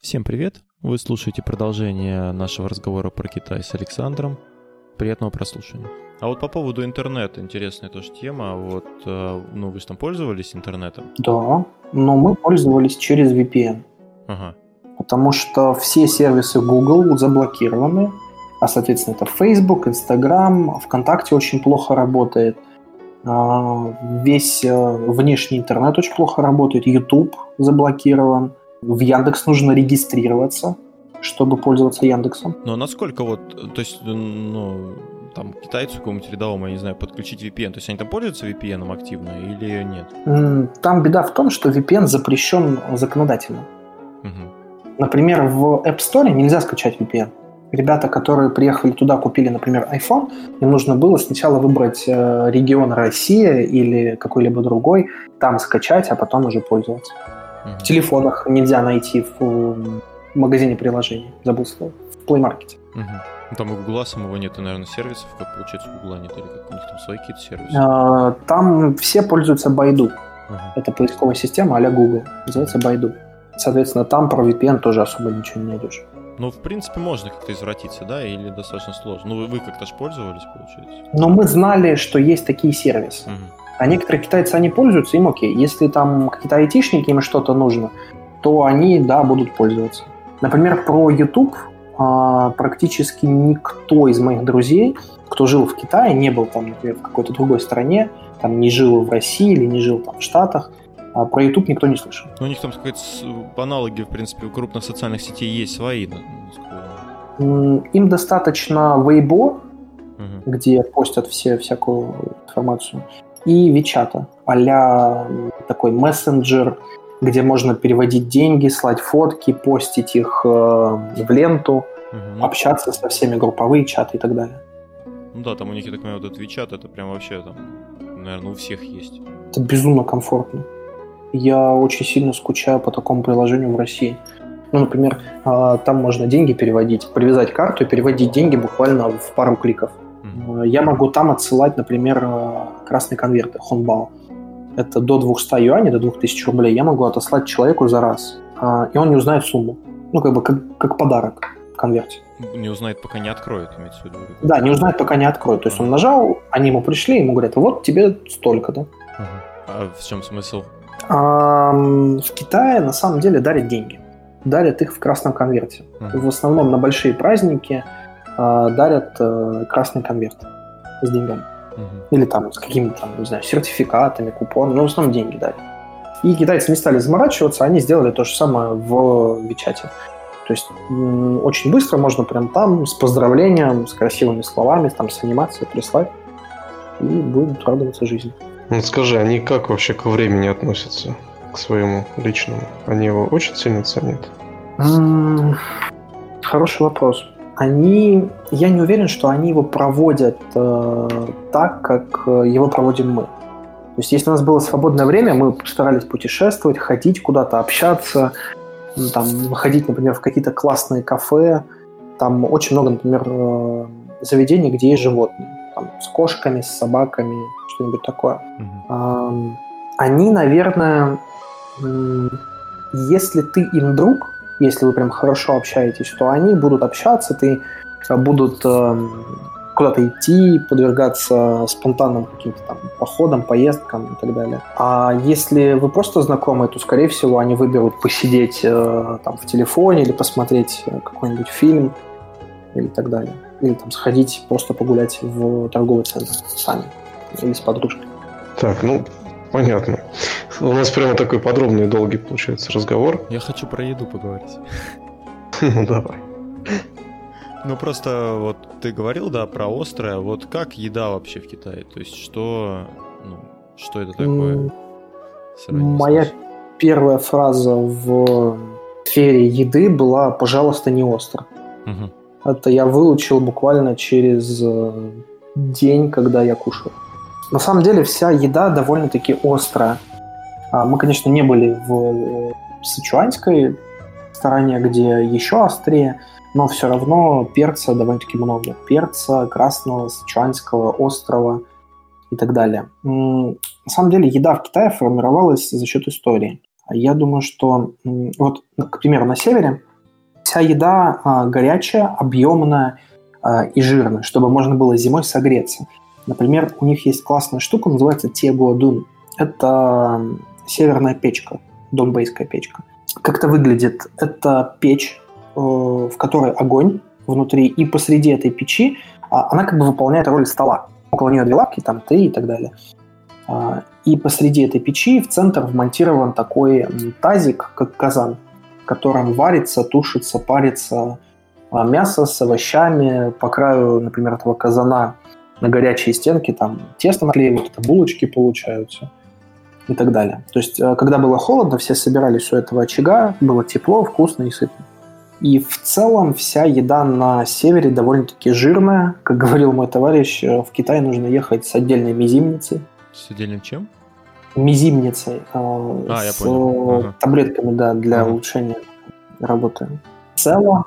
Всем привет! Вы слушаете продолжение нашего разговора про Китай с Александром. Приятного прослушивания. А вот по поводу интернета, интересная тоже тема. Вот, э, ну, вы же там пользовались интернетом? Да, но мы пользовались через VPN. Ага. Потому что все сервисы Google заблокированы, а, соответственно, это Facebook, Instagram, ВКонтакте очень плохо работает, а, весь э, внешний интернет очень плохо работает, YouTube заблокирован, в Яндекс нужно регистрироваться, чтобы пользоваться Яндексом. Но насколько вот, то есть, ну, там, китайцу какому-нибудь рядовому, я не знаю, подключить VPN, то есть они там пользуются VPN активно или нет? Там беда в том, что VPN запрещен законодательно. Угу. Например, в App Store нельзя скачать VPN. Ребята, которые приехали туда, купили, например, iPhone, им нужно было сначала выбрать э, регион Россия или какой-либо другой, там скачать, а потом уже пользоваться. В телефонах нельзя найти в магазине приложений. Забыл слово. В Play Market. Угу. Ну, там у Гугла самого нет, наверное, сервисов, как получается у Гугла нет, или как у них там свои какие-то сервисы? А, там все пользуются Байду. Угу. Это поисковая система а Google. Называется Байду. Соответственно, там про VPN тоже особо ничего не найдешь. Ну, в принципе, можно как-то извратиться, да, или достаточно сложно? Ну, вы, вы как-то же пользовались, получается? Но мы знали, что есть такие сервисы. Угу. А некоторые китайцы, они пользуются, им окей. Если там какие-то айтишники, им что-то нужно, то они, да, будут пользоваться. Например, про YouTube а, практически никто из моих друзей, кто жил в Китае, не был там, например, в какой-то другой стране, там не жил в России или не жил там в Штатах, а про YouTube никто не слышал. Ну, у них там какие-то аналоги, в принципе, у крупных социальных сетей есть свои. Им достаточно Weibo, угу. где постят все всякую информацию и Вичата, а такой мессенджер, где можно переводить деньги, слать фотки, постить их э, в ленту, угу. общаться со всеми, групповые чаты и так далее. Ну да, там у них, я так понимаю, вот этот WeChat, это прям вообще там, наверное, у всех есть. Это безумно комфортно. Я очень сильно скучаю по такому приложению в России. Ну, например, э, там можно деньги переводить, привязать карту и переводить деньги буквально в пару кликов. Угу. Я могу там отсылать, например, э, красные конверты, хонбао. Это до 200 юаней, до 2000 рублей. Я могу отослать человеку за раз. А, и он не узнает сумму. Ну, как бы как, как подарок в конверте. Не узнает, пока не откроет, имеется в виду. Да, не узнает, пока не откроет. То есть он нажал, они ему пришли, ему говорят, вот тебе столько, да. А в чем смысл? А, в Китае на самом деле дарят деньги. Дарят их в красном конверте. В основном на большие праздники дарят э, красный конверт с деньгами. Угу. Или там с какими-то, не знаю, сертификатами, купонами, но в основном деньги дали. И китайцы не стали заморачиваться, они сделали то же самое в Вичате. То есть очень быстро можно прям там с поздравлением, с красивыми словами, там с анимацией прислать, и будут радоваться жизни. Ну скажи, они как вообще к времени относятся, к своему личному? Они его очень сильно ценят? Хороший вопрос они, я не уверен, что они его проводят э, так, как э, его проводим мы. То есть, если у нас было свободное время, мы старались путешествовать, ходить куда-то, общаться, там, ходить, например, в какие-то классные кафе. Там очень много, например, э, заведений, где есть животные. Там, с кошками, с собаками, что-нибудь такое. Mm-hmm. Они, наверное, если ты им друг, если вы прям хорошо общаетесь, то они будут общаться, ты э, будут э, куда-то идти, подвергаться спонтанным каким-то там походам, поездкам и так далее. А если вы просто знакомы, то, скорее всего, они выберут посидеть э, там в телефоне или посмотреть какой-нибудь фильм или так далее. Или там сходить просто погулять в торговый центр сами или с подружкой. Так, ну, Понятно. У нас прямо такой подробный и долгий получается разговор. Я хочу про еду поговорить. Ну давай. Ну просто вот ты говорил, да, про острое. Вот как еда вообще в Китае? То есть что, ну, что это такое? Моя первая фраза в сфере еды была «пожалуйста, не остро». Угу. Это я выучил буквально через э, день, когда я кушал. На самом деле вся еда довольно-таки острая. А, мы, конечно, не были в э, сычуанской стороне, где еще острее, но все равно перца довольно-таки много. Перца, красного, сычуанского, острого и так далее. На самом деле еда в Китае формировалась за счет истории. Я думаю, что вот, к примеру, на севере вся еда а, горячая, объемная а, и жирная, чтобы можно было зимой согреться. Например, у них есть классная штука, называется Тегуадун. Это северная печка, донбейская печка. Как это выглядит? Это печь, э, в которой огонь внутри, и посреди этой печи а, она как бы выполняет роль стола. Около нее две лапки, там три и так далее. А, и посреди этой печи в центр вмонтирован такой тазик, как казан, в котором варится, тушится, парится а, мясо с овощами. По краю, например, этого казана на горячие стенки там тесто наклеивают, это булочки получаются и так далее. То есть, э, когда было холодно, все собирались у этого очага, было тепло, вкусно и сытно. И в целом вся еда на севере довольно-таки жирная. Как говорил мой товарищ, э, в Китай нужно ехать с отдельной мизимницей. С отдельным чем? Мизимницей. Э, а, с я понял. Ага. таблетками, да, для ага. улучшения работы. В целом,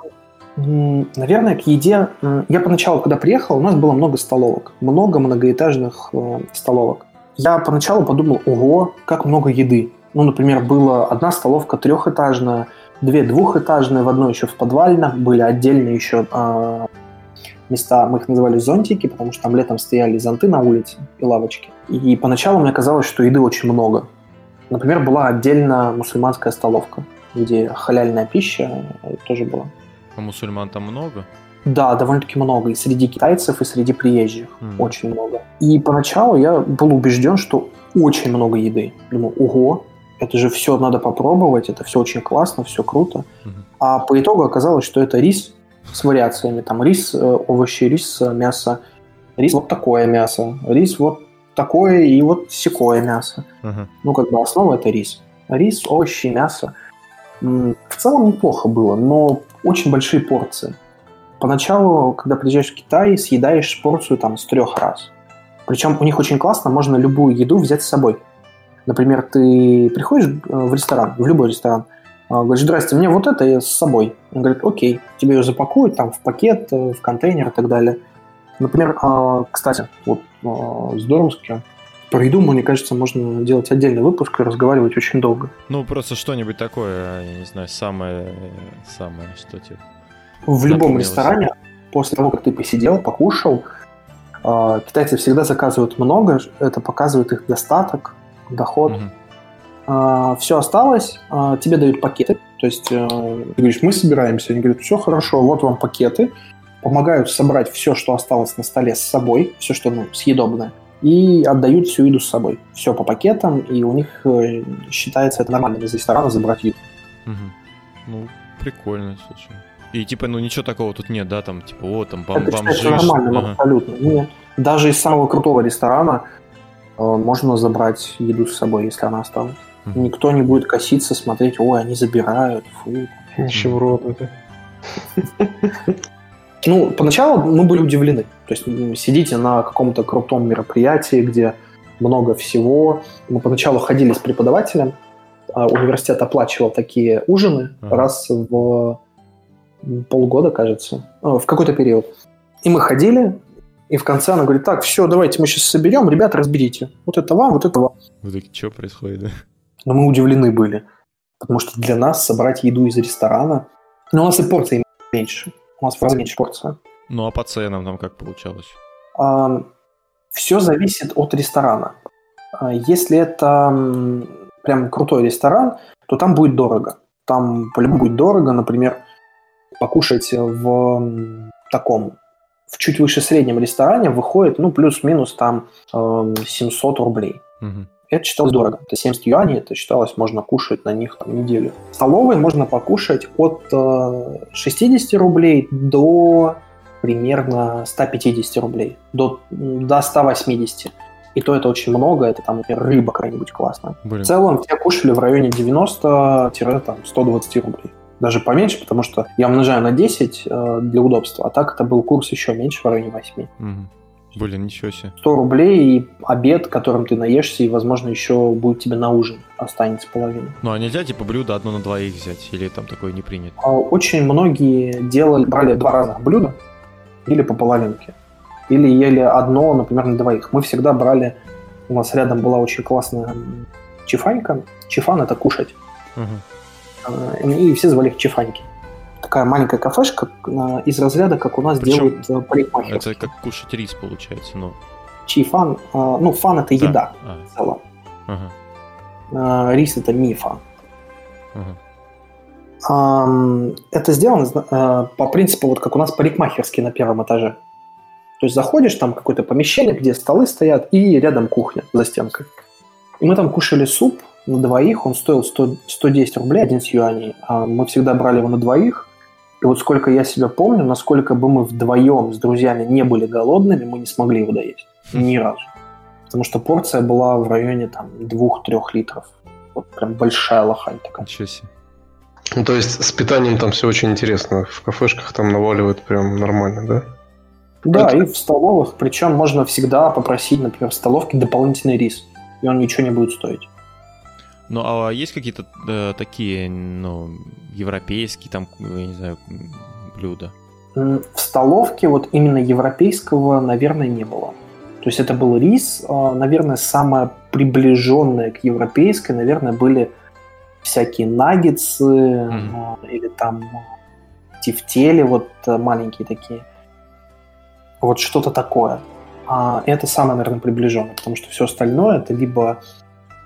наверное, к еде... Я поначалу, когда приехал, у нас было много столовок. Много многоэтажных э, столовок. Я поначалу подумал, ого, как много еды. Ну, например, была одна столовка трехэтажная, две двухэтажные, в одной еще в подвальном, были отдельные еще э, места, мы их называли зонтики, потому что там летом стояли зонты на улице и лавочки. И поначалу мне казалось, что еды очень много. Например, была отдельно мусульманская столовка, где халяльная пища тоже была. А мусульман там много? Да, довольно-таки много. И среди китайцев, и среди приезжих. Mm. Очень много. И поначалу я был убежден, что очень много еды. Думаю, ого, это же все надо попробовать, это все очень классно, все круто. Mm-hmm. А по итогу оказалось, что это рис с вариациями. Там рис, э, овощи, рис, э, мясо. Рис вот такое мясо. Рис вот такое и вот секое мясо. Uh-huh. Ну, как бы основа это рис. Рис, овощи, мясо. В целом неплохо было, но очень большие порции. Поначалу, когда приезжаешь в Китай, съедаешь порцию там с трех раз. Причем у них очень классно, можно любую еду взять с собой. Например, ты приходишь э, в ресторан, в любой ресторан, а, говоришь, здрасте, мне вот это с собой. Он говорит, окей, тебе ее запакуют там в пакет, э, в контейнер и так далее. Например, кстати, вот а, здоровски, про еду, мне кажется, можно делать отдельный выпуск и разговаривать очень долго. Ну, просто что-нибудь такое, я не знаю, самое, самое, что тебе В любом ресторане, после того, как ты посидел, покушал, китайцы всегда заказывают много, это показывает их достаток, доход. Угу. А, все осталось, а, тебе дают пакеты, то есть э, ты говоришь, мы собираемся, они говорят, все хорошо, вот вам пакеты, помогают собрать все, что осталось на столе с собой, все, что ну, съедобное, и отдают всю еду с собой. Все по пакетам, и у них э, считается это нормально из ресторана забрать еду. Угу. Ну, прикольно, слушай. И типа, ну ничего такого тут нет, да, там, типа, о, там бом- это бомжи. Это нормально, ага. абсолютно. Нет. Даже из самого крутого ресторана э, можно забрать еду с собой, если она осталась. Никто не будет коситься, смотреть, ой, они забирают, фу. Нищеброды. Ну, поначалу мы были удивлены. То есть сидите на каком-то крутом мероприятии, где много всего. Мы поначалу ходили с преподавателем, а университет оплачивал такие ужины uh-huh. раз в полгода, кажется, а, в какой-то период. И мы ходили, и в конце она говорит, так, все, давайте мы сейчас соберем, ребята, разберите. Вот это вам, вот это вам. Вы такие, что происходит, да? Но мы удивлены были, потому что для нас собрать еду из ресторана... Ну, у нас и порции меньше. У нас в разы меньше порция. Ну, а по ценам там как получалось? А, все зависит от ресторана. А, если это прям крутой ресторан, то там будет дорого. Там по-любому будет дорого, например, покушать в таком в чуть выше среднем ресторане выходит, ну, плюс-минус там 700 рублей. Угу. Это считалось дорого. Это 70 юаней, это считалось, можно кушать на них там, неделю. В столовой можно покушать от э, 60 рублей до примерно 150 рублей, до, до 180. И то это очень много, это там, например, рыба какая-нибудь классная. Блин. В целом все кушали в районе 90-120 рублей. Даже поменьше, потому что я умножаю на 10 э, для удобства, а так это был курс еще меньше, в районе 8. Угу. Блин, ничего себе. 100 рублей и обед, которым ты наешься, и, возможно, еще будет тебе на ужин останется половина. Ну, а нельзя, типа, блюдо одно на двоих взять? Или там такое не принято? А, очень многие делали, брали два разных блюда или по половинке. Или ели одно, например, на двоих. Мы всегда брали... У нас рядом была очень классная чифанька. Чифан — это кушать. Угу. И все звали их чифаньки. Такая маленькая кафешка из разряда, как у нас Причем делают парикмахерские. Это как кушать рис получается, ну. Чий фан? Ну, фан это да. еда а. в целом. Ага. Рис это мифа. Ага. Это сделано по принципу, вот как у нас парикмахерские на первом этаже. То есть заходишь, там какое-то помещение, где столы стоят, и рядом кухня за стенкой. И мы там кушали суп на двоих, он стоил 100, 110 рублей, 11 юаней. А мы всегда брали его на двоих. И вот сколько я себя помню, насколько бы мы вдвоем с друзьями не были голодными, мы не смогли его доесть. Ни разу. Потому что порция была в районе там 2-3 литров. Вот прям большая лохань такая. Ничего себе. Ну, то есть с питанием там все очень интересно. В кафешках там наваливают прям нормально, да? Да, Это... и в столовых. Причем можно всегда попросить, например, в столовке дополнительный рис. И он ничего не будет стоить. Ну, а есть какие-то э, такие, ну, европейские, там, я не знаю, блюда? В столовке вот именно европейского, наверное, не было. То есть это был рис, а, наверное, самое приближенное к европейской, наверное, были всякие наггетсы mm-hmm. или там тефтели вот э, маленькие такие. Вот что-то такое. А это самое, наверное, приближенное, потому что все остальное это либо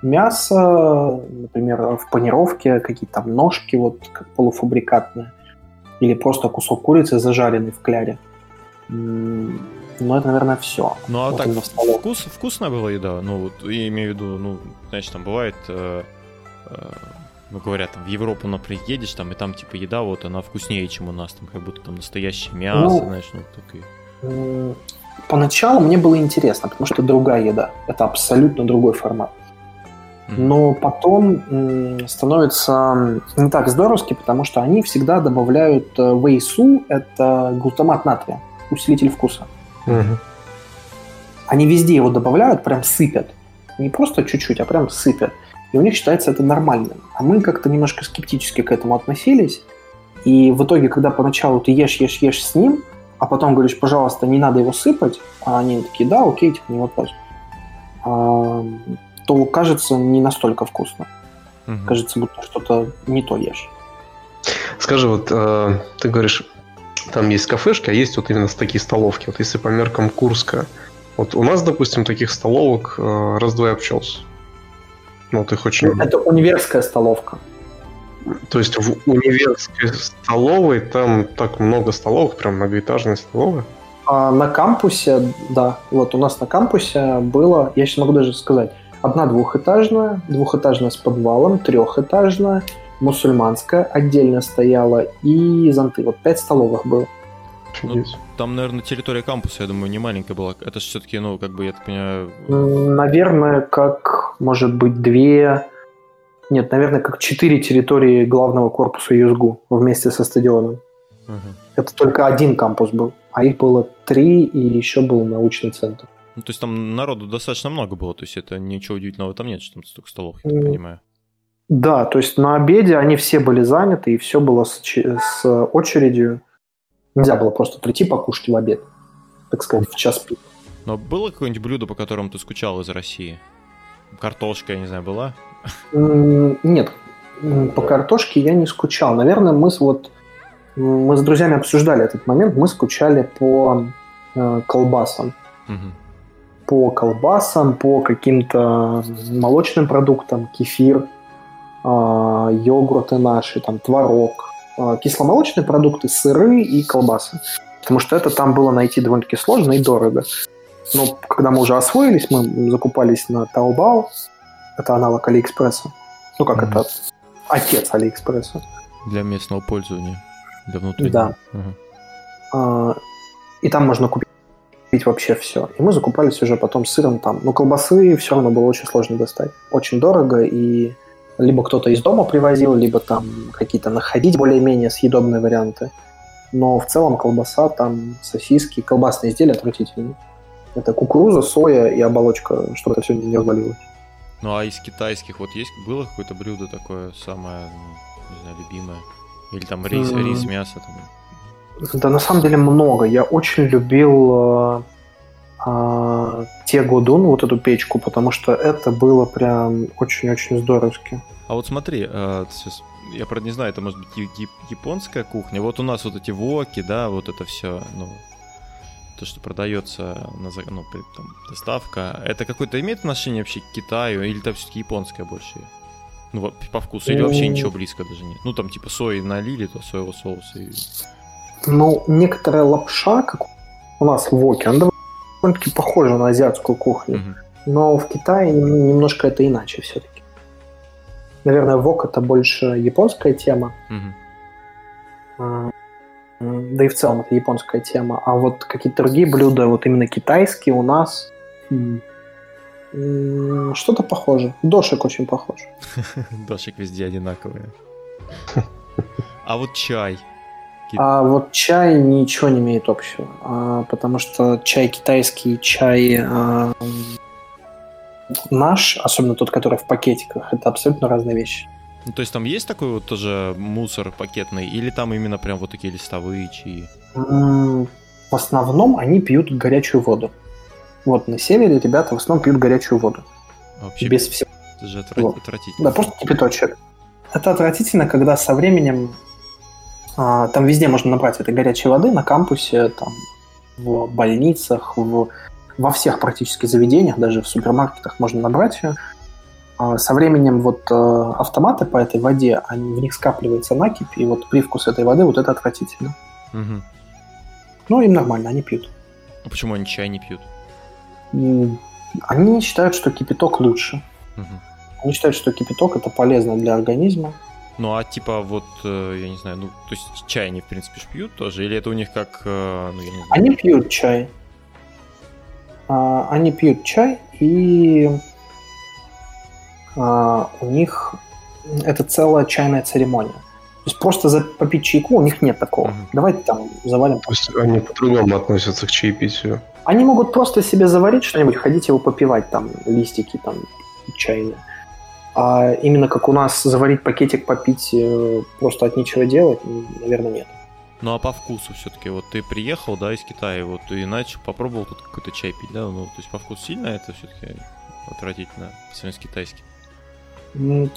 мясо, например, в панировке, какие-то там ножки, вот как полуфабрикатные, или просто кусок курицы, зажаренный в кляре. Ну, это, наверное, все. Ну, а вот так вкус, вкусная была еда? Ну, вот, я имею в виду, ну, знаешь, там бывает э, э, ну, говорят, там, в Европу, например, едешь, там, и там, типа, еда, вот, она вкуснее, чем у нас, там, как будто там настоящее мясо, ну, знаешь, ну, такие. Поначалу мне было интересно, потому что другая еда. Это абсолютно другой формат. Но потом становится не так здоровски, потому что они всегда добавляют э, вейсу, это глутамат натрия, усилитель вкуса. Угу. Они везде его добавляют, прям сыпят. Не просто чуть-чуть, а прям сыпят. И у них считается это нормальным. А мы как-то немножко скептически к этому относились. И в итоге, когда поначалу ты ешь, ешь, ешь с ним, а потом говоришь, пожалуйста, не надо его сыпать, а они такие, да, окей, типа, не вопрос, то кажется не настолько вкусно. Угу. Кажется, будто что-то не то ешь. Скажи, вот э, ты говоришь, там есть кафешки, а есть вот именно такие столовки. Вот если по меркам Курска, вот у нас, допустим, таких столовок э, раз-два обчелся. Ну, ты хочешь... Это универская столовка. То есть в универской столовой там так много столовых, прям многоэтажные столовые? А на кампусе, да. Вот у нас на кампусе было, я сейчас могу даже сказать, одна двухэтажная, двухэтажная с подвалом, трехэтажная, мусульманская отдельно стояла и зонты. Вот пять столовых было. Ну, там, наверное, территория кампуса, я думаю, не маленькая была. Это же все-таки, ну, как бы, я так понимаю... Наверное, как, может быть, две... Нет, наверное, как четыре территории главного корпуса ЮСГУ вместе со стадионом. Угу. Это только один кампус был, а их было три, и еще был научный центр. Ну, то есть там народу достаточно много было, то есть это ничего удивительного там нет, что там столько столов, я так понимаю. Да, то есть на обеде они все были заняты, и все было с, с очередью. Нельзя было просто прийти покушать в обед, так сказать, в час пик. Но было какое-нибудь блюдо, по которому ты скучал из России? Картошка, я не знаю, была? Нет, по картошке я не скучал. Наверное, мы с, вот, мы с друзьями обсуждали этот момент. Мы скучали по э, колбасам. Угу. По колбасам, по каким-то молочным продуктам, кефир, э, йогурты наши, там, творог, Э, кисломолочные продукты, сыры и колбасы. Потому что это там было найти довольно-таки сложно и дорого. Но когда мы уже освоились, мы закупались на Taobao. Это аналог Алиэкспресса. Ну как mm-hmm. это? Отец Алиэкспресса. Для местного пользования. Для внутреннего. Да. Угу. И там можно купить вообще все. И мы закупались уже потом сыром там. Но колбасы все равно было очень сложно достать. Очень дорого и либо кто-то из дома привозил, либо там какие-то находить более-менее съедобные варианты. Но в целом колбаса, там сосиски, колбасные изделия отвратительные. Это кукуруза, соя и оболочка, чтобы это все не развалилось. Ну а из китайских вот есть было какое-то блюдо такое самое, ну, не знаю, любимое? Или там рис, mm. рис мясо? Там? Да на самом деле много. Я очень любил э, а, те Годун, вот эту печку, потому что это было прям очень-очень здоровски. А вот смотри, э, сейчас я правда не знаю, это может быть японская кухня. Вот у нас вот эти воки, да, вот это все, ну, то, что продается на ну, там, доставка, это какое-то имеет отношение вообще к Китаю или это все-таки японская больше? Ну, по вкусу, или вообще ничего близко даже нет? Ну, там, типа, сои налили, то соевого соуса и... Ну, некоторая лапша, как у нас в Воке, она довольно-таки похожа на азиатскую кухню. Угу. Но в Китае немножко это иначе все-таки. Наверное, вок это больше японская тема. Угу. Да и в целом это японская тема. А вот какие-то другие блюда, вот именно китайские у нас что-то похоже. Дошек очень похож. Дошек везде одинаковые. А вот чай. А вот чай ничего не имеет общего, а, потому что чай китайский, чай а, наш, особенно тот, который в пакетиках, это абсолютно разные вещи. Ну, то есть там есть такой вот тоже мусор пакетный, или там именно прям вот такие листовые чаи? В основном они пьют горячую воду. Вот на севере ребята в основном пьют горячую воду. Вообще без всего. Это же отврат... вот. отвратительно. Да, просто кипяточек. Это отвратительно, когда со временем там везде можно набрать этой горячей воды на кампусе, там в больницах, в, во всех практически заведениях, даже в супермаркетах можно набрать ее. А со временем вот э, автоматы по этой воде, они, в них скапливается накипь, и вот привкус этой воды, вот это отвратительно. Угу. Ну, им нормально, они пьют. А почему они чай не пьют? Они считают, что кипяток лучше. Угу. Они считают, что кипяток это полезно для организма. Ну, а типа вот, э, я не знаю, ну, то есть чай они, в принципе, пьют тоже? Или это у них как, э, ну, я не знаю. Они пьют чай. А, они пьют чай, и а, у них это целая чайная церемония. То есть просто за попить чайку у них нет такого. Угу. Давайте там завалим. То есть они по-другому относятся к чаепитию. Они могут просто себе заварить что-нибудь, ходить его попивать, там, листики там чайные. А именно как у нас заварить пакетик, попить э, просто от нечего делать, наверное, нет. Ну а по вкусу все-таки, вот ты приехал, да, из Китая, вот и начал, попробовал тут какой-то чай пить, да, ну, то есть по вкусу сильно это все-таки отвратительно, по с китайским?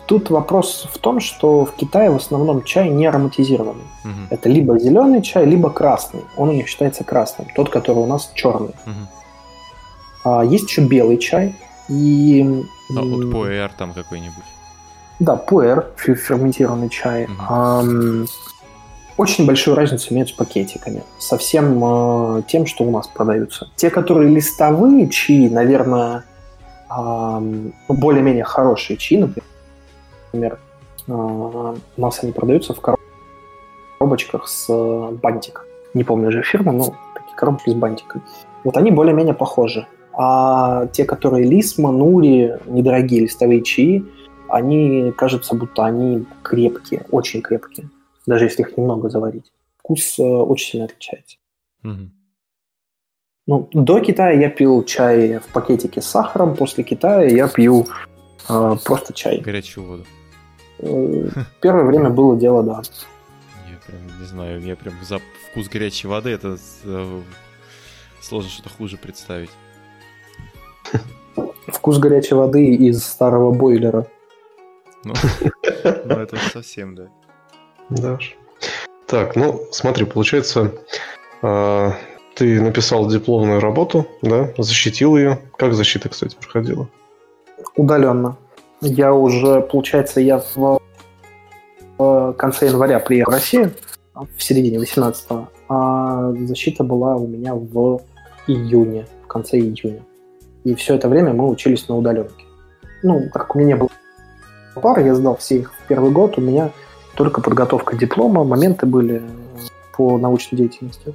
Тут вопрос в том, что в Китае в основном чай не ароматизированный. Угу. Это либо зеленый чай, либо красный. Он у них считается красным, тот, который у нас черный. Угу. А, есть еще белый чай и... А вот пуэр там какой-нибудь. Да, пуэр, ферментированный чай. Угу. А, очень большую разницу имеют с пакетиками. Со всем э, тем, что у нас продаются. Те, которые листовые чаи, наверное, более-менее хорошие чаи, например, а, у нас они продаются в коробочках с э, бантиком. Не помню же фирму, но такие коробки с бантиком. Вот они более-менее похожи. А те, которые Лисма, Нури, недорогие листовые чаи, они, кажется, будто они крепкие, очень крепкие, даже если их немного заварить. Вкус э, очень сильно отличается. Угу. Ну, до Китая я пил чай в пакетике с сахаром, после Китая я пью э, просто чай. Горячую воду. Э, первое время было дело, да. Я прям не знаю, я прям за вкус горячей воды это э, сложно что-то хуже представить. Вкус горячей воды из старого бойлера. Ну, ну это совсем, да. Да. Так, ну смотри, получается, а, ты написал дипломную работу, да, защитил ее. Как защита, кстати, проходила? Удаленно. Я уже, получается, я в, в конце января приехал в Россию, в середине 18-го, а защита была у меня в июне, в конце июня. И все это время мы учились на удаленке. Ну, как у меня было пара, я сдал все их в первый год, у меня только подготовка диплома, моменты были по научной деятельности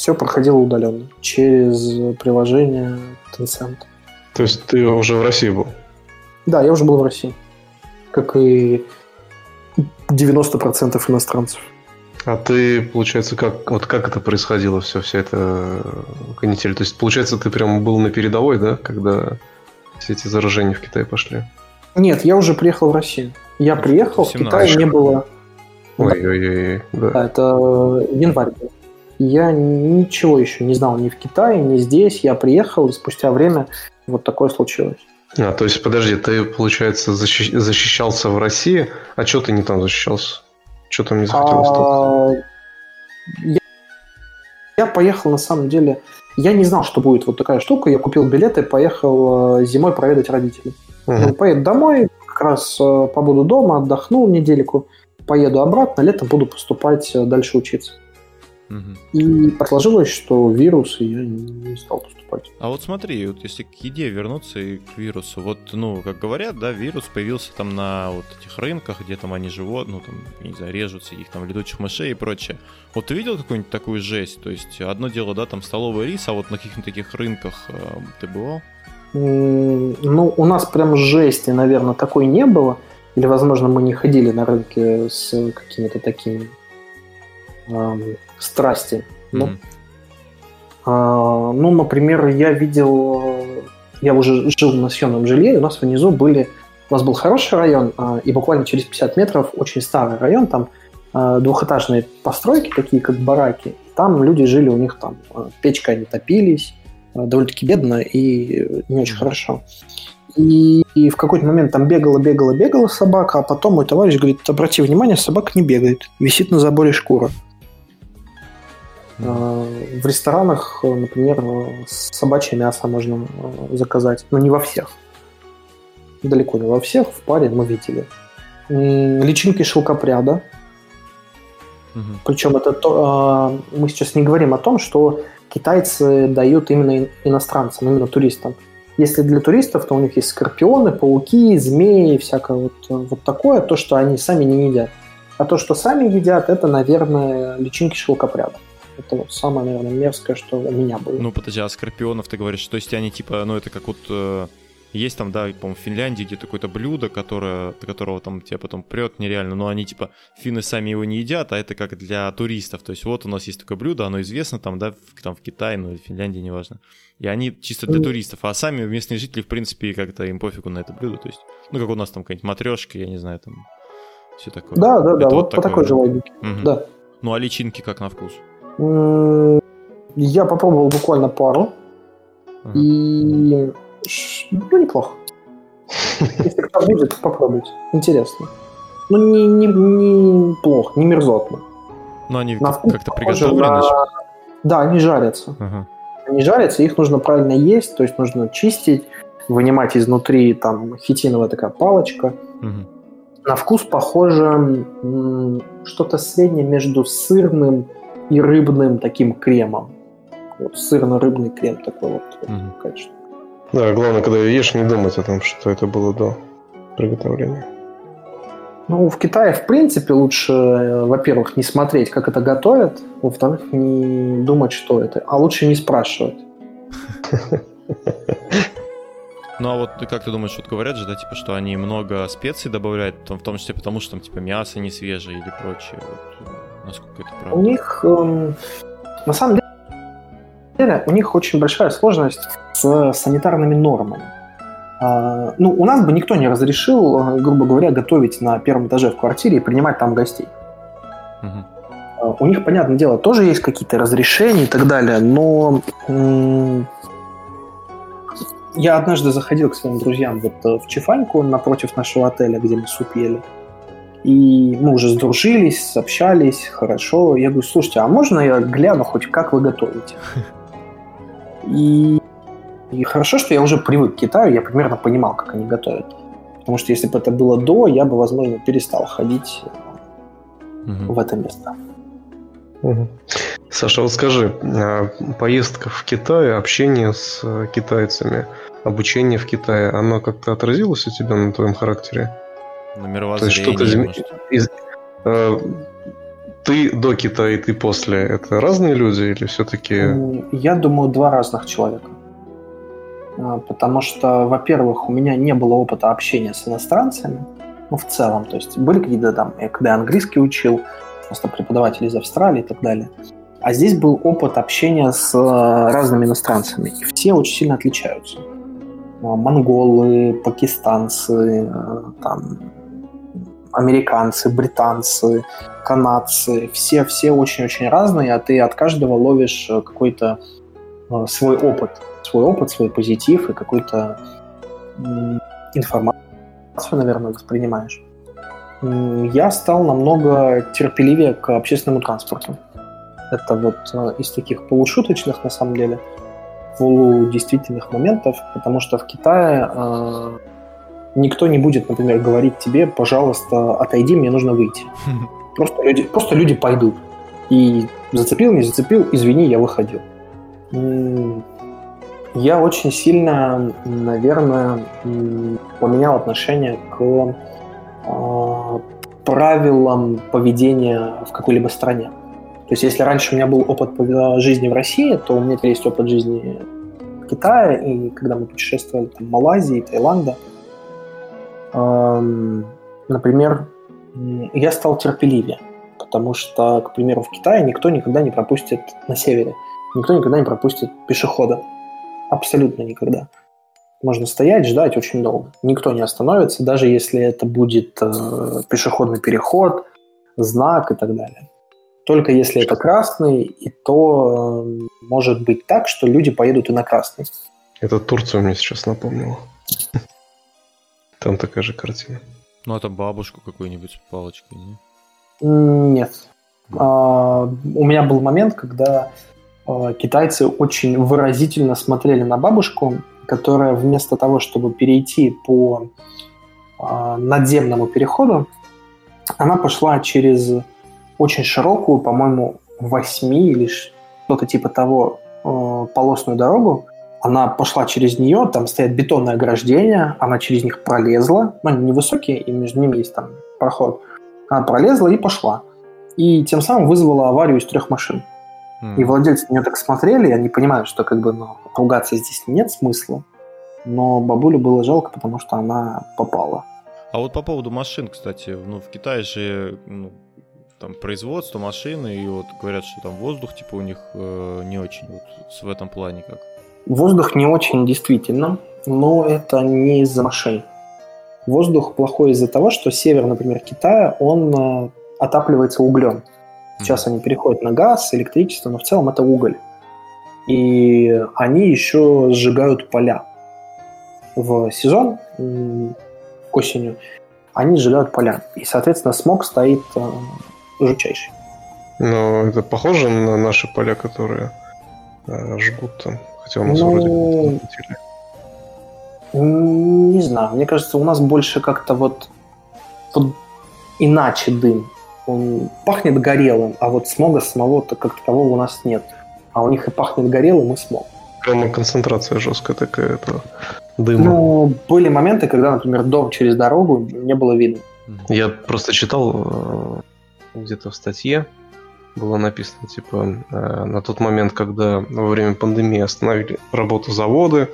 все проходило удаленно через приложение Tencent. То есть ты уже в России был? Да, я уже был в России. Как и 90% иностранцев. А ты, получается, как, вот как это происходило все, вся эта канитель? То есть, получается, ты прям был на передовой, да, когда все эти заражения в Китае пошли? Нет, я уже приехал в Россию. Я приехал, в Китае не было... Ой-ой-ой, да. да. Это январь был. Я ничего еще не знал ни в Китае, ни здесь. Я приехал, и спустя время вот такое случилось. А, то есть, подожди, ты, получается, защищ... защищался в России, а что ты не там защищался? Что там не захотел остаться? Я... я поехал, на самом деле, я не знал, что будет вот такая штука. Я купил билеты, поехал э, зимой проведать родителей. Угу. Поеду домой, как раз э, побуду дома, отдохну недельку, поеду обратно, летом буду поступать э, дальше учиться. Угу. И сложилось, что вирус, и я не стал поступать. А вот смотри, вот если к еде вернуться и к вирусу, вот, ну, как говорят, да, вирус появился там на вот этих рынках, где там они живут, ну, там, не знаю, режутся, их там летучих мышей и прочее. Вот ты видел какую-нибудь такую жесть? То есть одно дело, да, там столовый рис, а вот на каких-нибудь таких рынках э, ты бывал? Ну, у нас прям жести, наверное, такой не было. Или, возможно, мы не ходили на рынке с какими-то такими страсти. Ну, mm-hmm. э, ну, например, я видел, я уже жил на съемном жилье, и у нас внизу были, у нас был хороший район, э, и буквально через 50 метров очень старый район, там э, двухэтажные постройки, такие как бараки. Там люди жили, у них там печка они топились, Э, довольно-таки бедно и не очень хорошо. И, и в какой-то момент там бегала, бегала, бегала собака, а потом мой товарищ говорит, обрати внимание, собака не бегает, висит на заборе шкура. В ресторанах, например, собачье мясо можно э, заказать, но не во всех. Далеко не во всех, в паре мы видели. Личинки шелкопряда. Угу. Причем это то, а, мы сейчас не говорим о том, что китайцы дают именно иностранцам, именно туристам. Если для туристов, то у них есть скорпионы, пауки, змеи, всякое вот, вот такое, то, что они сами не едят. А то, что сами едят, это, наверное, личинки шелкопряда. Это вот самое, наверное, мерзкое, что у меня было. Ну, подожди, а скорпионов ты говоришь, то есть они типа, ну, это как вот э, есть там, да, по-моему, в Финляндии где-то какое-то блюдо, которое, которого там тебя потом прет нереально, но они типа, финны сами его не едят, а это как для туристов. То есть вот у нас есть такое блюдо, оно известно там, да, в, там в Китае, ну, в Финляндии, неважно. И они чисто для туристов, а сами местные жители, в принципе, как-то им пофигу на это блюдо. То есть, ну, как у нас там какая-нибудь матрешка, я не знаю, там все такое. Да, да, это да, вот, вот по такой же логике. Угу. Да. Ну, а личинки как на вкус? Я попробовал буквально пару. И ну, неплохо. Если кто будет, попробуйте. Интересно. Ну, не, не, не плохо, не мерзотно. Но они как-то приготовлены на... Да, они жарятся. Ага. Они жарятся, их нужно правильно есть, то есть нужно чистить, вынимать изнутри, там, хитиновая такая палочка. Угу. На вкус похоже что-то среднее между сырным и рыбным таким кремом. Вот сырно-рыбный крем такой вот угу. качество. Да, главное, когда ешь, не думать о том, что это было до приготовления. Ну, в Китае, в принципе, лучше, э, во-первых, не смотреть, как это готовят, во-вторых, не думать, что это, а лучше не спрашивать. Ну а вот как ты думаешь, вот говорят же, да, типа, что они много специй добавляют, в том числе потому, что там типа мясо не свежее или прочее. Вот, насколько это правда? У них эм, на самом деле у них очень большая сложность с санитарными нормами. А, ну, у нас бы никто не разрешил, грубо говоря, готовить на первом этаже в квартире и принимать там гостей. Угу. У них, понятное дело, тоже есть какие-то разрешения и так далее, но я однажды заходил к своим друзьям вот э, в Чифаньку напротив нашего отеля, где мы суп ели. И мы уже сдружились, общались, хорошо. Я говорю, слушайте, а можно я гляну хоть как вы готовите? И, и хорошо, что я уже привык к Китаю, я примерно понимал, как они готовят. Потому что если бы это было до, я бы, возможно, перестал ходить угу. в это место. Угу. Саша, вот скажи, а поездка в Китай, общение с э, китайцами, обучение в Китае, оно как-то отразилось у тебя на твоем характере? На мировоззрении, То есть что-то из, э, ты до Китая и ты после – это разные люди или все-таки… Я думаю, два разных человека. А, потому что, во-первых, у меня не было опыта общения с иностранцами, ну, в целом. То есть были какие-то там, я когда английский учил, просто преподаватели из Австралии и так далее. А здесь был опыт общения с э, разными иностранцами. И все очень сильно отличаются. А, монголы, пакистанцы, э, там, американцы, британцы, канадцы, все, все очень-очень разные, а ты от каждого ловишь э, какой-то э, свой опыт, свой опыт, свой позитив и какой-то информацию, наверное, воспринимаешь, я стал намного терпеливее к общественному транспорту. Это вот э, из таких полушуточных, на самом деле, полудействительных моментов, потому что в Китае никто не будет, например, говорить тебе, пожалуйста, отойди, мне нужно выйти. Просто люди, просто люди пойдут. И зацепил, не зацепил, извини, я выходил. Я очень сильно, наверное, поменял отношение к э, правилам поведения в какой-либо стране. То есть, если раньше у меня был опыт жизни в России, то у меня теперь есть опыт жизни в Китае, и когда мы путешествовали там, в Малайзии, Таиланда, например, я стал терпеливее, потому что, к примеру, в Китае никто никогда не пропустит на севере, никто никогда не пропустит пешехода. Абсолютно никогда. Можно стоять, ждать очень долго. Никто не остановится, даже если это будет э, пешеходный переход, знак и так далее. Только если это красный, и то э, может быть так, что люди поедут и на красный. Это Турция мне сейчас напомнила. Там такая же картина. Ну, это бабушку какую-нибудь с палочкой, не? Нет. А, у меня был момент, когда а, китайцы очень выразительно смотрели на бабушку, которая вместо того, чтобы перейти по а, надземному переходу, она пошла через очень широкую, по-моему, 8 или что-то типа того а, полосную дорогу. Она пошла через нее, там стоят бетонные ограждения, она через них пролезла. Ну, они невысокие, и между ними есть там проход. Она пролезла и пошла. И тем самым вызвала аварию из трех машин. И владельцы на нее так смотрели, и они понимают, что как бы ну, ругаться здесь нет смысла. Но бабулю было жалко, потому что она попала. А вот по поводу машин, кстати, ну, в Китае же ну, там производство машины, и вот говорят, что там воздух, типа, у них э, не очень вот в этом плане как. Воздух не очень, действительно, но это не из-за машин. Воздух плохой из-за того, что север, например, Китая, он э, отапливается углем. Сейчас они переходят на газ, электричество, но в целом это уголь. И они еще сжигают поля. В сезон, к осенью, они сжигают поля. И, соответственно, смог стоит э, жутчайший. Но это похоже на наши поля, которые э, жгут там. Хотя у нас ну, вроде бы не знаю. Мне кажется, у нас больше как-то вот, вот иначе дым он пахнет горелым, а вот смога самого-то как такового у нас нет. А у них и пахнет горелым, и смог. Прямо концентрация жесткая такая этого дыма. Ну, были моменты, когда, например, дом через дорогу не было видно. Я просто читал э, где-то в статье, было написано, типа, э, на тот момент, когда во время пандемии остановили работу заводы,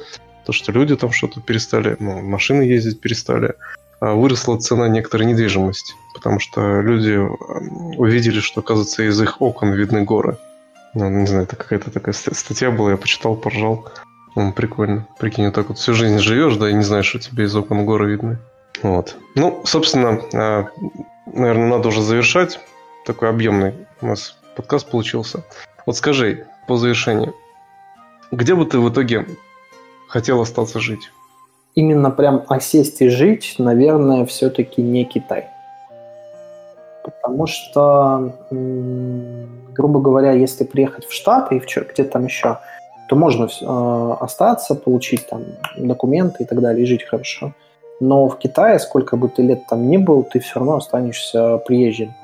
то, что люди там что-то перестали, ну, машины ездить перестали, а выросла цена некоторой недвижимости, потому что люди увидели, что, оказывается, из их окон видны горы. Ну, не знаю, это какая-то такая статья была, я почитал, поржал. Ну, прикольно. Прикинь, вот так вот всю жизнь живешь, да, и не знаешь, что тебе из окон горы видны. Вот. Ну, собственно, а, наверное, надо уже завершать. Такой объемный у нас подкаст получился. Вот скажи, по завершении, где бы ты в итоге хотел остаться жить? именно прям осесть и жить, наверное, все-таки не Китай. Потому что, грубо говоря, если приехать в Штаты и где-то там еще, то можно э, остаться, получить там документы и так далее, и жить хорошо. Но в Китае, сколько бы ты лет там ни был, ты все равно останешься приезжим.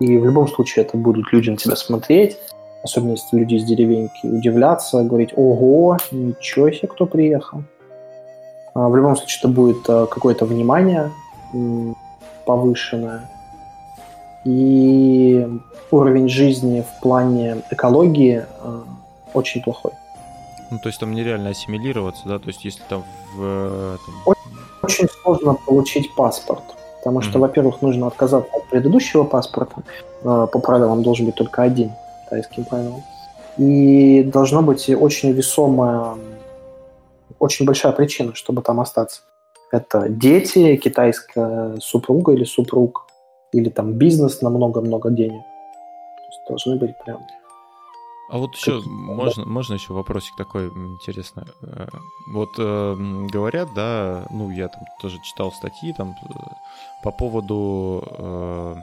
И в любом случае это будут люди на тебя смотреть, особенно если люди из деревеньки, удивляться, говорить, ого, ничего себе, кто приехал. А, в любом случае это будет э, какое-то внимание повышенное. И уровень жизни в плане экологии э, очень плохой. Ну, то есть там нереально ассимилироваться, да? То есть если там в... Э, там... Очень сложно получить паспорт. Потому что, mm-hmm. во-первых, нужно отказаться от предыдущего паспорта. По правилам должен быть только один, китайским правилам. И должно быть очень весомое очень большая причина, чтобы там остаться. Это дети, китайская супруга или супруг, или там бизнес на много-много денег. То есть должны быть прям А вот еще можно, можно еще вопросик такой интересный. Э, вот э, говорят, да, ну я там тоже читал статьи там э, по поводу э,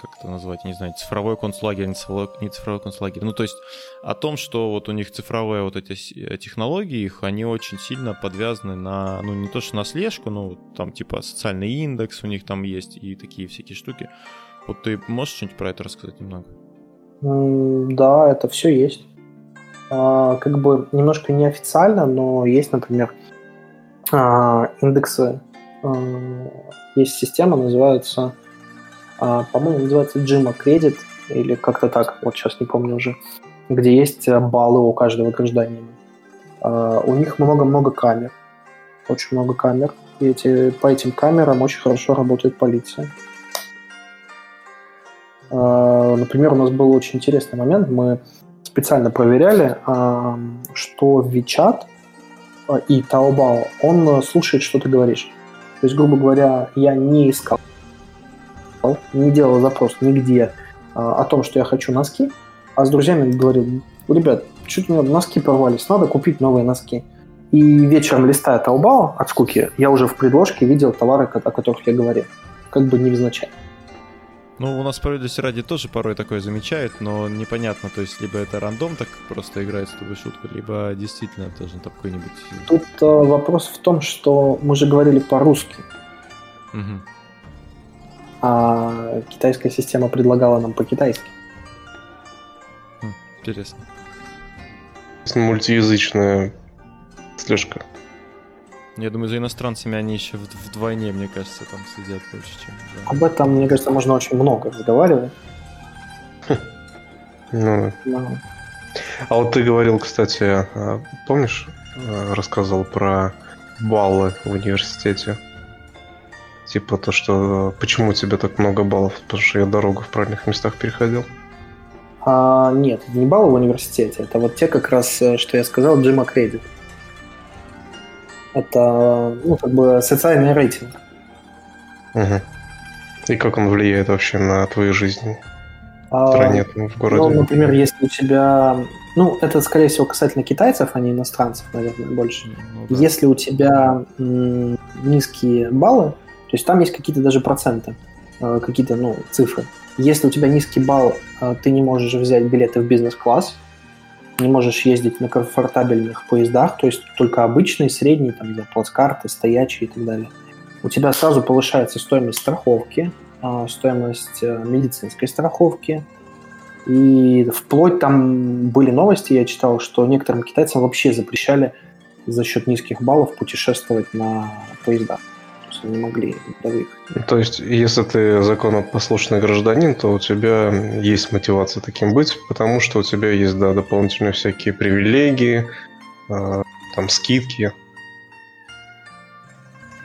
как это назвать, не знаю, цифровой концлагерь, не цифровой, не цифровой концлагерь. Ну, то есть о том, что вот у них цифровые вот эти технологии, их, они очень сильно подвязаны на, ну, не то что на слежку, но там типа социальный индекс у них там есть и такие всякие штуки. Вот ты можешь что-нибудь про это рассказать немного? Да, это все есть. А, как бы немножко неофициально, но есть, например, а, индексы. А, есть система, называется по-моему, называется Джима Кредит или как-то так, вот сейчас не помню уже, где есть э, баллы у каждого гражданина. У них много-много камер, очень много камер, и эти, по этим камерам очень хорошо работает полиция. А, например, у нас был очень интересный момент, мы специально проверяли, что WeChat и Taobao, он слушает, что ты говоришь. То есть, грубо говоря, я не искал не делал запрос нигде о том, что я хочу носки, а с друзьями говорил, ребят, чуть у носки порвались, надо купить новые носки. И вечером листая Taobao от скуки, я уже в предложке видел товары, о которых я говорил. Как бы невзначай. Ну, у нас справедливости ради тоже порой такое замечают, но непонятно, то есть либо это рандом так просто играет с тобой шутку, либо действительно тоже там какой-нибудь... Тут э, вопрос в том, что мы же говорили по-русски. Угу а китайская система предлагала нам по-китайски. Хм, интересно. Мультиязычная слежка. Я думаю, за иностранцами они еще вдвойне, мне кажется, там сидят больше, чем... Да. Об этом, мне кажется, можно очень много разговаривать. Ну, да. А вот ты говорил, кстати, а, помнишь, а, рассказывал про баллы в университете? Типа то, что почему у тебя так много баллов, потому что я дорогу в правильных местах переходил. А, нет, не баллы в университете. Это вот те как раз, э, что я сказал, Джима Кредит. Это, ну, как бы социальный рейтинг. Угу. И как он влияет вообще на твою жизнь в а, стране, а, в городе? Ну, например, если у тебя... Ну, это, скорее всего, касательно китайцев, а не иностранцев, наверное, больше. Ну, да. Если у тебя м- низкие баллы, то есть там есть какие-то даже проценты, э, какие-то ну, цифры. Если у тебя низкий балл, э, ты не можешь взять билеты в бизнес-класс, не можешь ездить на комфортабельных поездах, то есть только обычные, средние, там, где плацкарты, стоячие и так далее. У тебя сразу повышается стоимость страховки, э, стоимость медицинской страховки, и вплоть там были новости, я читал, что некоторым китайцам вообще запрещали за счет низких баллов путешествовать на поездах собственно, не могли выехать. То есть, если ты законопослушный гражданин, то у тебя есть мотивация таким быть, потому что у тебя есть, да, дополнительные всякие привилегии, э, там, скидки.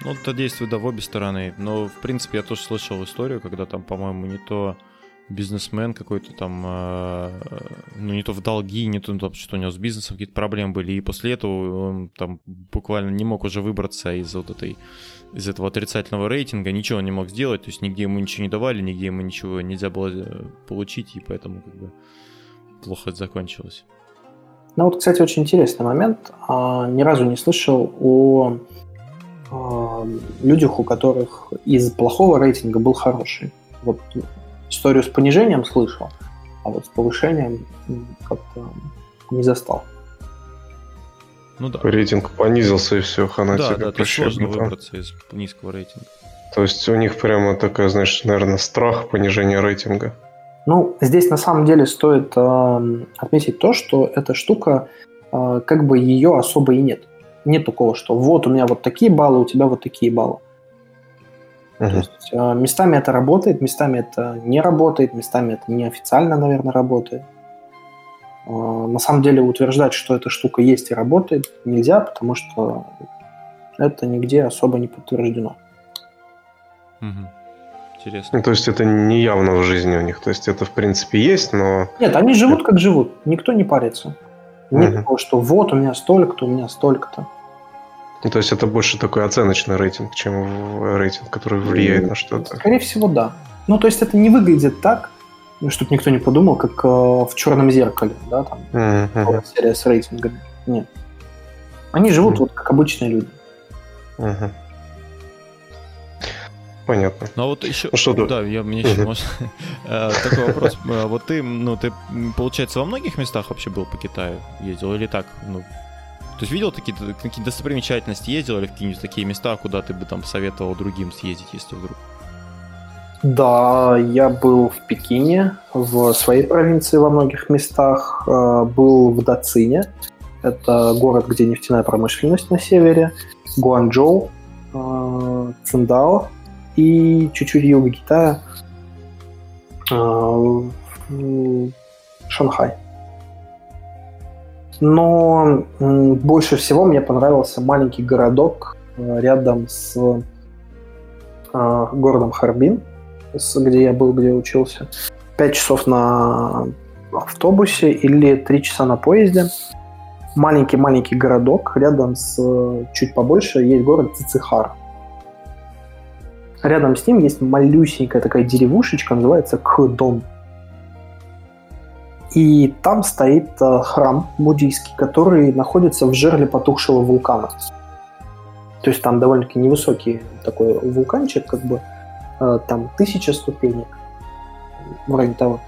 Ну, это действует, да, в обе стороны. Но, в принципе, я тоже слышал историю, когда там, по-моему, не то бизнесмен какой-то там, э, ну не то в долги, не то ну, что у него с бизнесом какие-то проблемы были, и после этого он там буквально не мог уже выбраться из вот этой, из этого отрицательного рейтинга, ничего не мог сделать, то есть нигде ему ничего не давали, нигде ему ничего нельзя было э, получить, и поэтому как бы плохо это закончилось. Ну вот, кстати, очень интересный момент. А, ни разу не слышал о, о людях, у которых из плохого рейтинга был хороший. Вот историю с понижением слышал, а вот с повышением как-то не застал. Ну да. Рейтинг понизился и все, хана да, тебе да, сложно выбраться из низкого рейтинга. То есть у них прямо такая, знаешь, наверное, страх понижения рейтинга. Ну, здесь на самом деле стоит э, отметить то, что эта штука, э, как бы ее особо и нет. Нет такого, что вот у меня вот такие баллы, у тебя вот такие баллы. Uh-huh. То есть э, местами это работает, местами это не работает, местами это неофициально, наверное, работает. Э, на самом деле утверждать, что эта штука есть и работает, нельзя, потому что это нигде особо не подтверждено. Угу. Интересно. Ну, то есть это не явно в жизни у них. То есть это в принципе есть, но... Нет, они живут как живут. Никто не парится. Нет угу. такого, что вот у меня столько-то, у меня столько-то. Ну, то есть это больше такой оценочный рейтинг, чем рейтинг, который влияет на что-то. Скорее всего, да. Ну, то есть это не выглядит так, чтобы никто не подумал, как э, в черном зеркале, да, там uh-huh. серия с рейтингами. Нет. Они живут uh-huh. вот как обычные люди. Uh-huh. Понятно. Ну а вот еще, ну, что да, я мне еще может, э, такой вопрос. Э, вот ты, ну ты, получается, во многих местах вообще был по Китаю ездил или так, ну, то есть видел такие какие достопримечательности, ездил или в какие-нибудь такие места, куда ты бы там посоветовал другим съездить, если вдруг? Да, я был в Пекине, в своей провинции во многих местах, э, был в Дацине, это город, где нефтяная промышленность на севере, Гуанчжоу, Циндао, и чуть-чуть юга Китая, а, Шанхай. Но больше всего мне понравился маленький городок а, рядом с а, городом Харбин, где я был, где учился. Пять часов на автобусе или три часа на поезде. Маленький-маленький городок, рядом с чуть побольше есть город Цицихар. Рядом с ним есть малюсенькая такая деревушечка, называется Кхдон. И там стоит э, храм буддийский, который находится в жерле потухшего вулкана. То есть там довольно-таки невысокий такой вулканчик, как бы э, там тысяча ступенек, вроде того.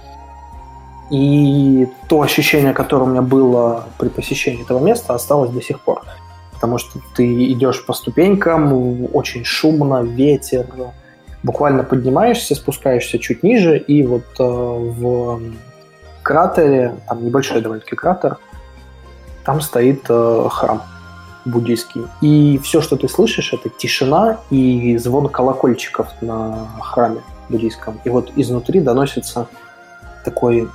И то ощущение, которое у меня было при посещении этого места, осталось до сих пор потому что ты идешь по ступенькам, очень шумно, ветер, буквально поднимаешься, спускаешься чуть ниже, и вот э, в кратере, там небольшой довольно-таки кратер, там стоит э, храм буддийский. И все, что ты слышишь, это тишина и звон колокольчиков на храме буддийском. И вот изнутри доносится такой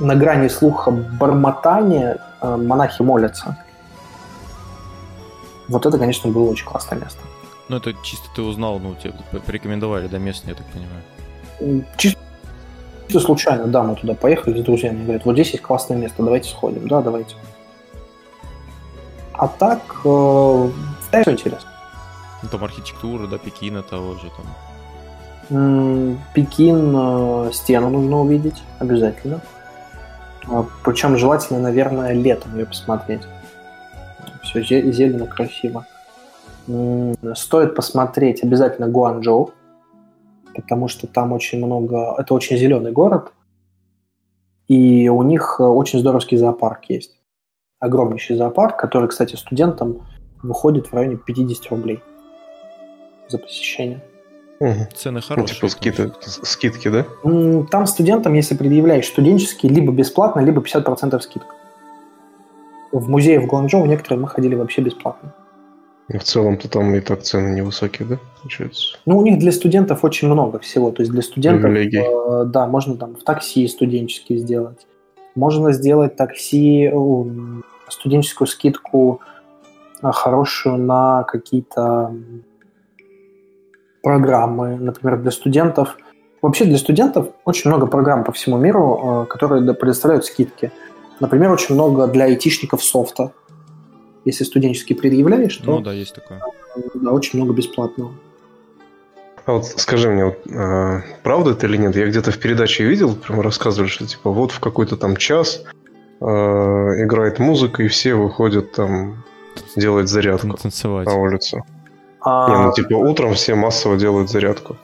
на грани слуха бормотание, э, монахи молятся. Вот это, конечно, было очень классное место. Ну, это чисто ты узнал, ну, тебе порекомендовали, да, местные, я так понимаю. Чисто, чисто случайно, да, мы туда поехали с друзьями, говорят, вот здесь есть классное место, давайте сходим. Да, давайте. А так, э, все интересно. Ну, там архитектура, да, Пекина того же там. Пекин, э, стену нужно увидеть обязательно. А, Причем желательно, наверное, летом ее посмотреть все зелено, красиво. Стоит посмотреть обязательно Гуанчжоу, потому что там очень много... Это очень зеленый город, и у них э, очень здоровский зоопарк есть. Огромнейший зоопарк, который, кстати, студентам выходит в районе 50 рублей за посещение. Угу. Цены хорошие. Ну, типа скидки, скидки, да? Там студентам, если предъявляешь студенческий, либо бесплатно, либо 50% скидка в музее в Гуанчжоу некоторые мы ходили вообще бесплатно. И в целом-то там и так цены невысокие, да, получается? Ну, у них для студентов очень много всего. То есть для студентов, э, да, можно там в такси студенческий сделать. Можно сделать такси, студенческую скидку э, хорошую на какие-то программы, например, для студентов. Вообще для студентов очень много программ по всему миру, э, которые предоставляют скидки. Например, очень много для айтишников софта. Если студенческий предъявляешь, то... Ну да, есть такое. Да, очень много бесплатного. А вот скажи мне, вот, э, правда это или нет? Я где-то в передаче видел, прям рассказывали, что типа вот в какой-то там час э, играет музыка, и все выходят там делать зарядку Танцевать. на улицу. А... Не, ну типа утром все массово делают зарядку.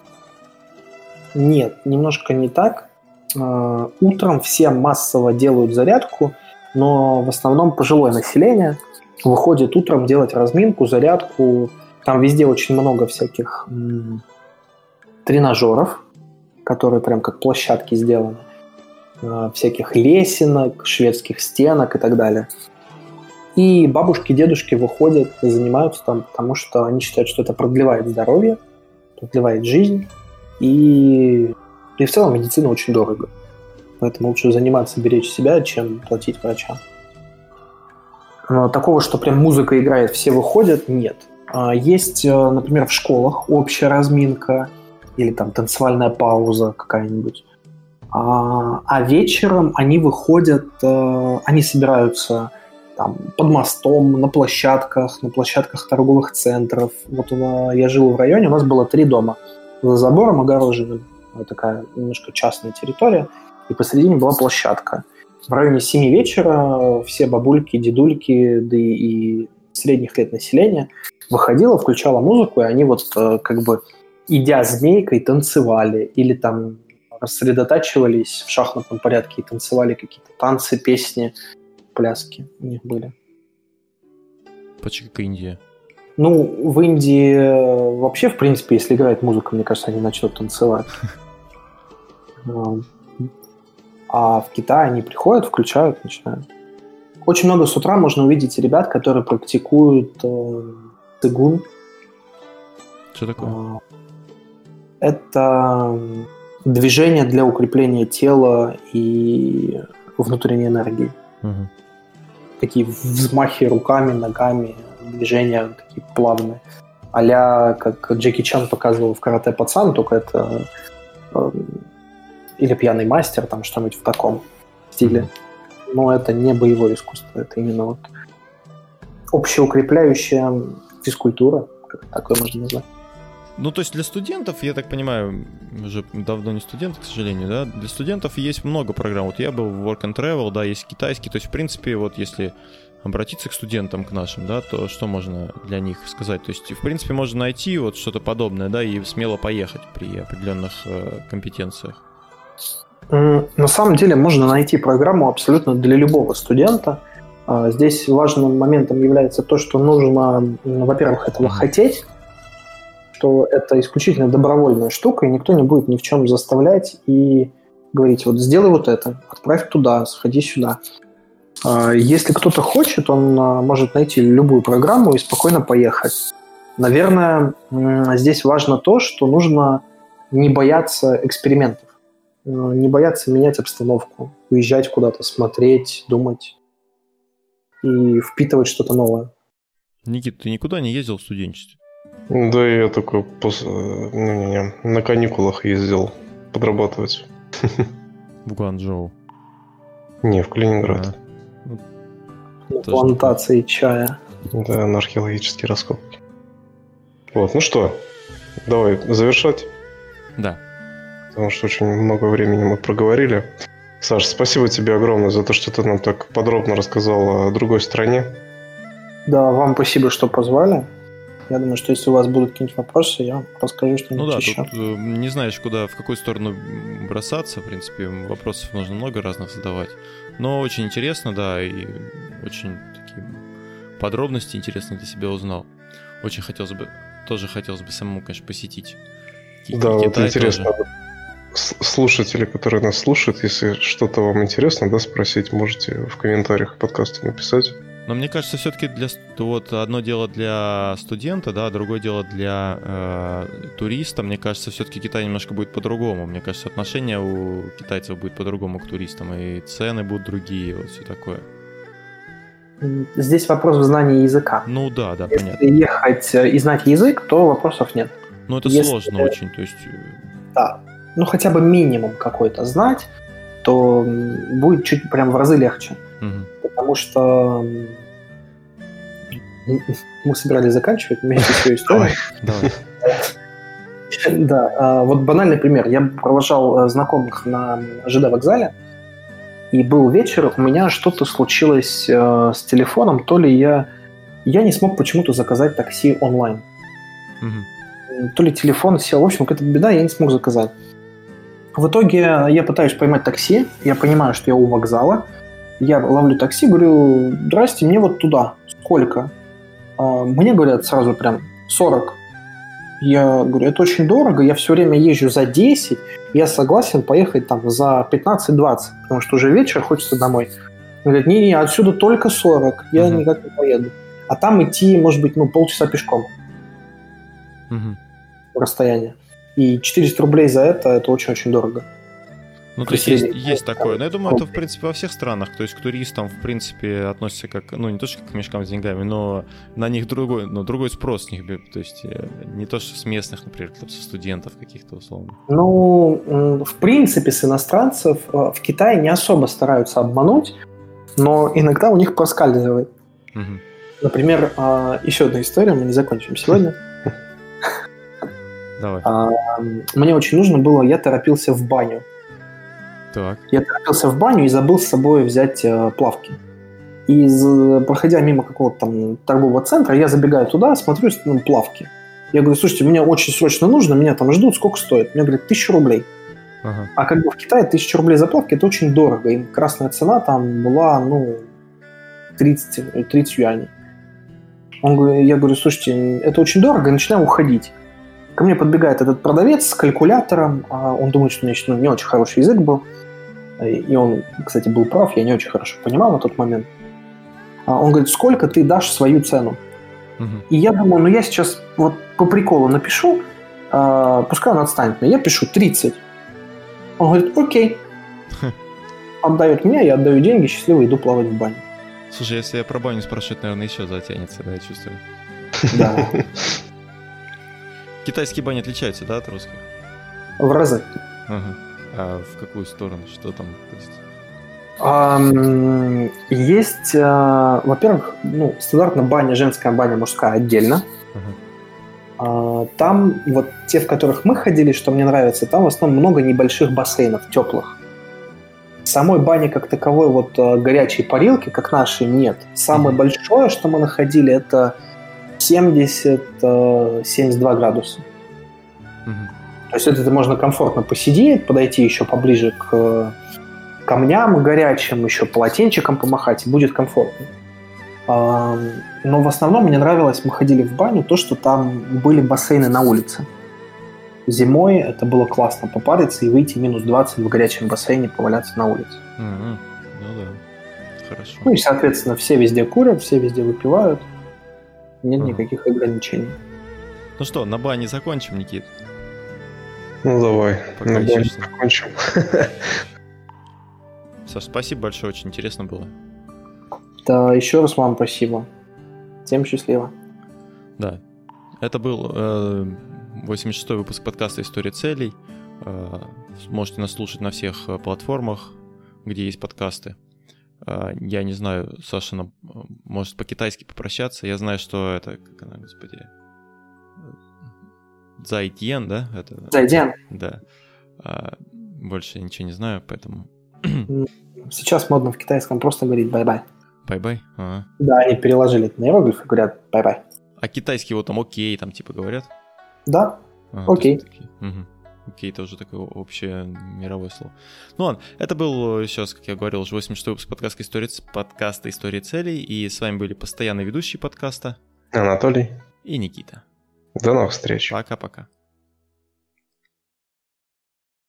Нет, немножко не так. Э, утром все массово делают зарядку, но в основном пожилое население выходит утром делать разминку, зарядку. Там везде очень много всяких тренажеров, которые прям как площадки сделаны. Э, всяких лесенок, шведских стенок и так далее. И бабушки, дедушки выходят, занимаются там, потому что они считают, что это продлевает здоровье, продлевает жизнь. И и в целом медицина очень дорого. Поэтому лучше заниматься, беречь себя, чем платить врачам. Но такого, что прям музыка играет, все выходят, нет. А есть, э, например, в школах общая разминка или там танцевальная пауза какая-нибудь. А, а вечером они выходят, э, они собираются там, под мостом, на площадках, на площадках торговых центров. Вот я жил в районе, у нас было три дома за забором огороженным такая немножко частная территория, и посередине была площадка. В районе 7 вечера все бабульки, дедульки, да и средних лет населения выходило, включало музыку, и они вот э, как бы идя змейкой танцевали или там рассредотачивались в шахматном порядке и танцевали какие-то танцы, песни, пляски у них были. Почти как Индия. Ну, в Индии э, вообще, в принципе, если играет музыка, мне кажется, они начнут танцевать. А в Китае они приходят, включают, начинают. Очень много с утра можно увидеть ребят, которые практикуют э, цигун. Что такое? А, это движение для укрепления тела и внутренней энергии. Угу. Такие взмахи руками, ногами, движения такие плавные. а как Джеки Чан показывал в «Карате пацан», только это э, или «Пьяный мастер», там что-нибудь в таком стиле. Но это не боевое искусство, это именно вот общеукрепляющая физкультура, как такое можно назвать. Ну, то есть для студентов, я так понимаю, уже давно не студент, к сожалению, да, для студентов есть много программ. Вот я был в Work and Travel, да, есть китайский. То есть, в принципе, вот если обратиться к студентам, к нашим, да, то что можно для них сказать? То есть, в принципе, можно найти вот что-то подобное, да, и смело поехать при определенных э, компетенциях. На самом деле можно найти программу абсолютно для любого студента. А, здесь важным моментом является то, что нужно, во-первых, этого хотеть, что это исключительно добровольная штука, и никто не будет ни в чем заставлять и говорить, вот сделай вот это, отправь туда, сходи сюда. А, если кто-то хочет, он а, может найти любую программу и спокойно поехать. Наверное, здесь важно то, что нужно не бояться экспериментов, не бояться менять обстановку, уезжать куда-то, смотреть, думать и впитывать что-то новое. Никит, ты никуда не ездил в студенчестве? Да, я только пос... не, не, не, на каникулах ездил подрабатывать. В Гуанчжоу? Не, в Калининград. На плантации чая. Да, на археологические раскопки. Вот, ну что, давай завершать. Да. Потому что очень много времени мы проговорили. Саш, спасибо тебе огромное за то, что ты нам так подробно рассказал о другой стране. Да, вам спасибо, что позвали. Я думаю, что если у вас будут какие-нибудь вопросы, я расскажу что-нибудь Ну да, еще. тут э, не знаешь, куда, в какую сторону бросаться. В принципе, вопросов нужно много разных задавать. Но очень интересно, да, и очень такие подробности интересные для себя узнал. Очень хотелось бы, тоже хотелось бы самому, конечно, посетить. Да, вот интересно. Тоже. Слушатели, которые нас слушают, если что-то вам интересно, да, спросить, можете в комментариях подкаста написать. Но мне кажется, все-таки для вот одно дело для студента, да, другое дело для э, туриста. Мне кажется, все-таки Китай немножко будет по-другому. Мне кажется, отношение у китайцев будет по-другому к туристам, и цены будут другие, вот все такое. Здесь вопрос в знании языка. Ну да, да, Если понятно. Если ехать э, и знать язык, то вопросов нет. Ну это Если... сложно очень, то есть. Э, да, ну хотя бы минимум какой-то знать, то будет чуть прям в разы легче. Угу. Потому что мы собирались заканчивать вместе свою историю. Давай. Да, а, вот банальный пример. Я провожал э, знакомых на ЖД вокзале, и был вечер, у меня что-то случилось э, с телефоном, то ли я... Я не смог почему-то заказать такси онлайн. Угу. То ли телефон сел, в общем, какая-то беда, я не смог заказать. В итоге я пытаюсь поймать такси, я понимаю, что я у вокзала, я ловлю такси, говорю, здрасте, мне вот туда. Сколько? А, мне говорят сразу прям 40. Я говорю, это очень дорого, я все время езжу за 10, я согласен поехать там за 15-20, потому что уже вечер, хочется домой. Он говорит, не-не, отсюда только 40, я угу. никак не поеду. А там идти, может быть, ну, полчаса пешком. Угу. Расстояние. И 400 рублей за это, это очень-очень дорого. Ну, то есть есть, есть такое. Но я думаю, это, в принципе, во всех странах. То есть к туристам, в принципе, относятся как, ну, не то, что как к мешкам с деньгами, но на них другой, но другой спрос с них. То есть э, не то, что с местных, например, со студентов каких-то условно. Ну, в принципе, с иностранцев э, в Китае не особо стараются обмануть, но иногда у них проскальзывает. Угу. Например, а, еще одна история, мы не закончим сегодня. Давай. А, мне очень нужно было, я торопился в баню. Так. Я торопился в баню и забыл с собой взять э, плавки. И проходя мимо какого-то там торгового центра, я забегаю туда, смотрю ну, плавки. Я говорю, слушайте, мне очень срочно нужно, меня там ждут, сколько стоит? Мне говорят, тысячу рублей. Ага. А как бы в Китае тысяча рублей за плавки это очень дорого. И красная цена там была, ну, 30, 30 юаней. Он, говорит, я говорю, слушайте, это очень дорого, и начинаю уходить. Ко мне подбегает этот продавец с калькулятором. А он думает, что у меня ну, не очень хороший язык был. И он, кстати, был прав, я не очень хорошо понимал на тот момент. А он говорит, сколько ты дашь свою цену? Угу. И я думаю, ну я сейчас вот по приколу напишу, э, пускай он отстанет меня. Я пишу 30. Он говорит, окей. Отдает мне, я отдаю деньги, счастливо иду плавать в баню. Слушай, если я про баню спрашивать, наверное, еще затянется, да, я чувствую. Да. Китайские бани отличаются, да, от русских? В разы. Ага. А в какую сторону? Что там? Есть, а, во-первых, ну, стандартно баня, женская баня, мужская отдельно. Uh-huh. Там вот те, в которых мы ходили, что мне нравится, там в основном много небольших бассейнов теплых. Самой бани как таковой вот а, горячей парилки, как нашей, нет. Самое uh-huh. большое, что мы находили, это 70-72 градуса. Uh-huh. То есть это можно комфортно посидеть, подойти еще поближе к камням горячим, еще полотенчиком помахать, и будет комфортно. Но в основном мне нравилось, мы ходили в баню, то, что там были бассейны на улице. Зимой это было классно попариться и выйти минус 20 в горячем бассейне, поваляться на улице. Mm-hmm. Ну да, хорошо. Ну и, соответственно, все везде курят, все везде выпивают. Нет mm-hmm. никаких ограничений. Ну что, на бане закончим, Никит? Ну давай, Пока на бане закончим. Саш, спасибо большое, очень интересно было. Да, еще раз вам спасибо. Всем счастливо. Да. Это был э, 86-й выпуск подкаста «История целей». Э, можете нас слушать на всех э, платформах, где есть подкасты. Э, я не знаю, Саша нам э, может по-китайски попрощаться. Я знаю, что это, как она, господи, 再见, да? Это... 再见. Да. А, больше ничего не знаю, поэтому Сейчас модно в китайском просто говорить bye-bye. Bye-bye? Ага. Да, они переложили это на иероглифы и говорят bye-bye. А китайский вот там окей, там типа говорят? Да, ага, окей. Угу. Окей, это уже такое общее мировое слово. Ну ладно, это был сейчас, как я говорил, уже 86 выпуск подкаста «История, подкаста «История целей», и с вами были постоянные ведущие подкаста Анатолий и Никита. До новых встреч. Пока-пока.